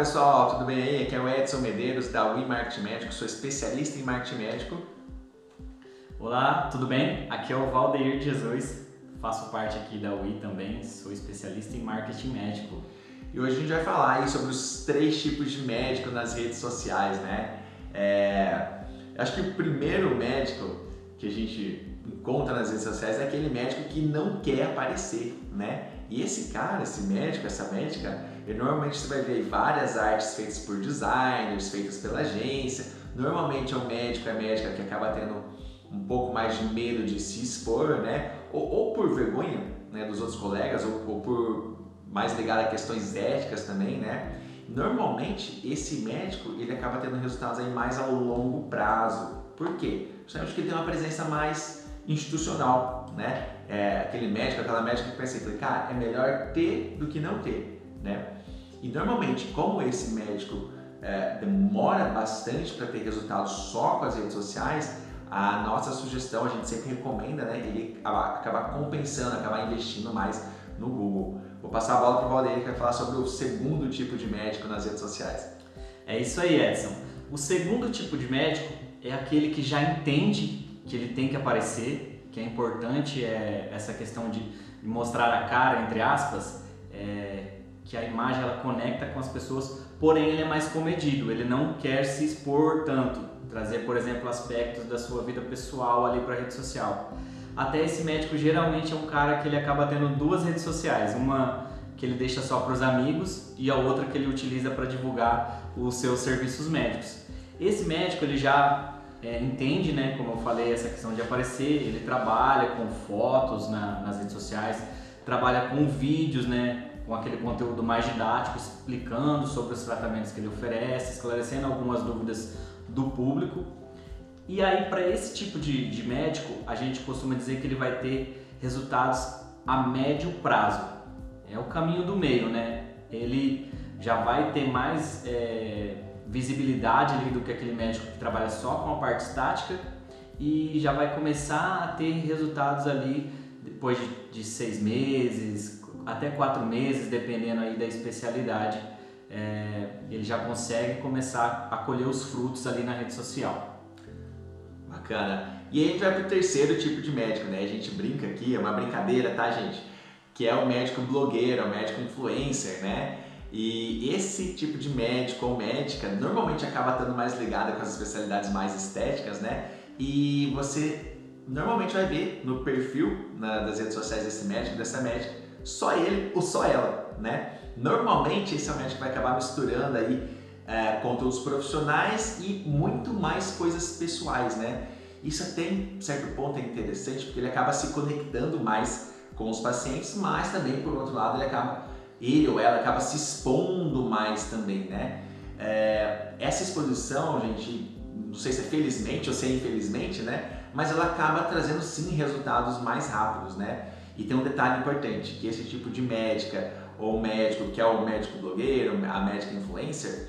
pessoal, tudo bem aí? Aqui é o Edson Medeiros da We Marketing Médico, sou especialista em marketing médico. Olá, tudo bem? Aqui é o Valdeir Jesus, faço parte aqui da We também, sou especialista em marketing médico. E hoje a gente vai falar aí sobre os três tipos de médico nas redes sociais, né? É... Acho que o primeiro médico que a gente encontra nas redes sociais é aquele médico que não quer aparecer, né? E esse cara, esse médico, essa médica, normalmente você vai ver várias artes feitas por designers, feitas pela agência. Normalmente é um médico, é médica que acaba tendo um pouco mais de medo de se expor, né? Ou, ou por vergonha né, dos outros colegas, ou, ou por mais ligado a questões éticas também, né? Normalmente esse médico ele acaba tendo resultados aí mais ao longo prazo. Por quê? Justamente porque ele tem uma presença mais institucional, né? É, aquele médico, aquela médica que pensa assim, cara, é melhor ter do que não ter né? E normalmente, como esse médico é, demora bastante para ter resultados só com as redes sociais, a nossa sugestão, a gente sempre recomenda, né? Ele acabar compensando, acabar investindo mais no Google. Vou passar a bola para o Valdeir que vai falar sobre o segundo tipo de médico nas redes sociais. É isso aí, Edson. O segundo tipo de médico é aquele que já entende que ele tem que aparecer, que é importante é essa questão de mostrar a cara, entre aspas, é, que a imagem ela conecta com as pessoas, porém ele é mais comedido, ele não quer se expor tanto, trazer, por exemplo, aspectos da sua vida pessoal ali para a rede social. Até esse médico geralmente é um cara que ele acaba tendo duas redes sociais, uma que ele deixa só para os amigos e a outra que ele utiliza para divulgar os seus serviços médicos. Esse médico ele já é, entende, né, como eu falei, essa questão de aparecer, ele trabalha com fotos na, nas redes sociais, trabalha com vídeos, né, com aquele conteúdo mais didático, explicando sobre os tratamentos que ele oferece, esclarecendo algumas dúvidas do público. E aí, para esse tipo de, de médico, a gente costuma dizer que ele vai ter resultados a médio prazo. É o caminho do meio, né? Ele já vai ter mais é, visibilidade ali do que aquele médico que trabalha só com a parte estática e já vai começar a ter resultados ali depois de, seis meses, até quatro meses, dependendo aí da especialidade, é, ele já consegue começar a colher os frutos ali na rede social. Bacana. E aí a gente vai para o terceiro tipo de médico, né? A gente brinca aqui, é uma brincadeira, tá, gente? Que é o médico blogueiro, o médico influencer, né? E esse tipo de médico ou médica normalmente acaba estando mais ligada com as especialidades mais estéticas, né? E você normalmente vai ver no perfil na, das redes sociais desse médico, dessa médica, só ele ou só ela, né? Normalmente esse é o médico que vai acabar misturando aí é, conteúdos profissionais e muito mais coisas pessoais, né? Isso até em certo ponto é interessante porque ele acaba se conectando mais com os pacientes, mas também por outro lado ele acaba ele ou ela acaba se expondo mais também, né? É, essa exposição, gente, não sei se é felizmente ou se é infelizmente, né? Mas ela acaba trazendo sim resultados mais rápidos, né? E tem um detalhe importante, que esse tipo de médica ou médico, que é o médico blogueiro, a médica influencer,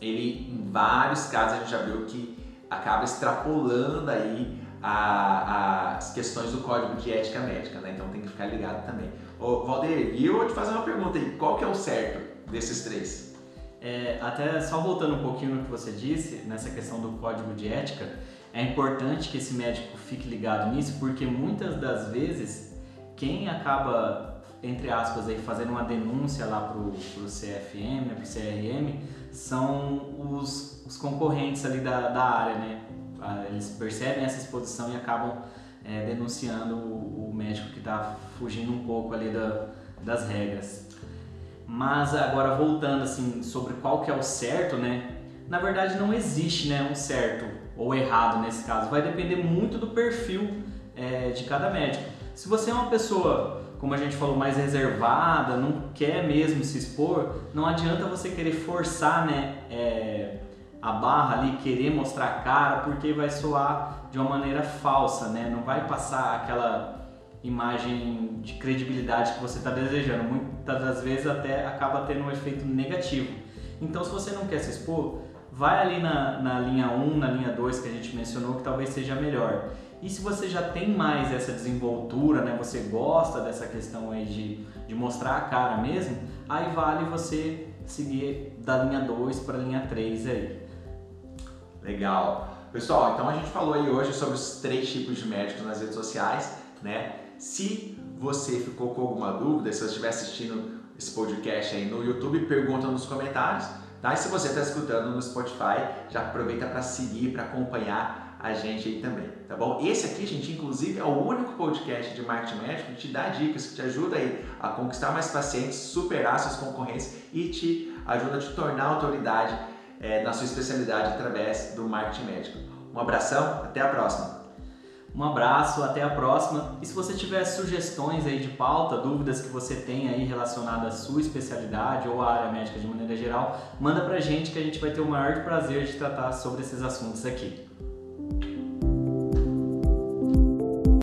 ele em vários casos a gente já viu que acaba extrapolando aí as questões do código de ética médica, né? Então tem que ficar ligado também. Ô, Valdir, e eu vou te fazer uma pergunta aí, qual que é o certo desses três? É, até só voltando um pouquinho no que você disse, nessa questão do código de ética, é importante que esse médico fique ligado nisso, porque muitas das vezes quem acaba, entre aspas, aí, fazendo uma denúncia lá pro, pro CFM, pro CRM, são os, os concorrentes ali da, da área, né? Ah, eles percebem essa exposição e acabam é, denunciando o, o médico que está fugindo um pouco ali da, das regras. Mas agora voltando assim sobre qual que é o certo, né? Na verdade não existe né, um certo ou errado nesse caso. Vai depender muito do perfil é, de cada médico. Se você é uma pessoa, como a gente falou, mais reservada, não quer mesmo se expor, não adianta você querer forçar né, é, a barra ali, querer mostrar a cara, porque vai soar de uma maneira falsa, né? não vai passar aquela imagem de credibilidade que você está desejando. Muitas das vezes até acaba tendo um efeito negativo. Então, se você não quer se expor, vai ali na, na linha 1, na linha 2 que a gente mencionou, que talvez seja melhor. E se você já tem mais essa desenvoltura, né, você gosta dessa questão aí de, de mostrar a cara mesmo, aí vale você seguir da linha 2 para a linha 3 aí. Legal. Pessoal, então a gente falou aí hoje sobre os três tipos de médicos nas redes sociais, né? Se você ficou com alguma dúvida, se você estiver assistindo esse podcast aí no YouTube, pergunta nos comentários, tá? E se você está escutando no Spotify, já aproveita para seguir, para acompanhar a gente aí também, tá bom? Esse aqui, gente, inclusive é o único podcast de marketing médico que te dá dicas, que te ajuda aí a conquistar mais pacientes, superar seus concorrentes e te ajuda a te tornar autoridade é, na sua especialidade através do marketing médico. Um abração, até a próxima! Um abraço, até a próxima. E se você tiver sugestões aí de pauta, dúvidas que você tem aí relacionadas à sua especialidade ou à área médica de maneira geral, manda pra gente que a gente vai ter o maior prazer de tratar sobre esses assuntos aqui.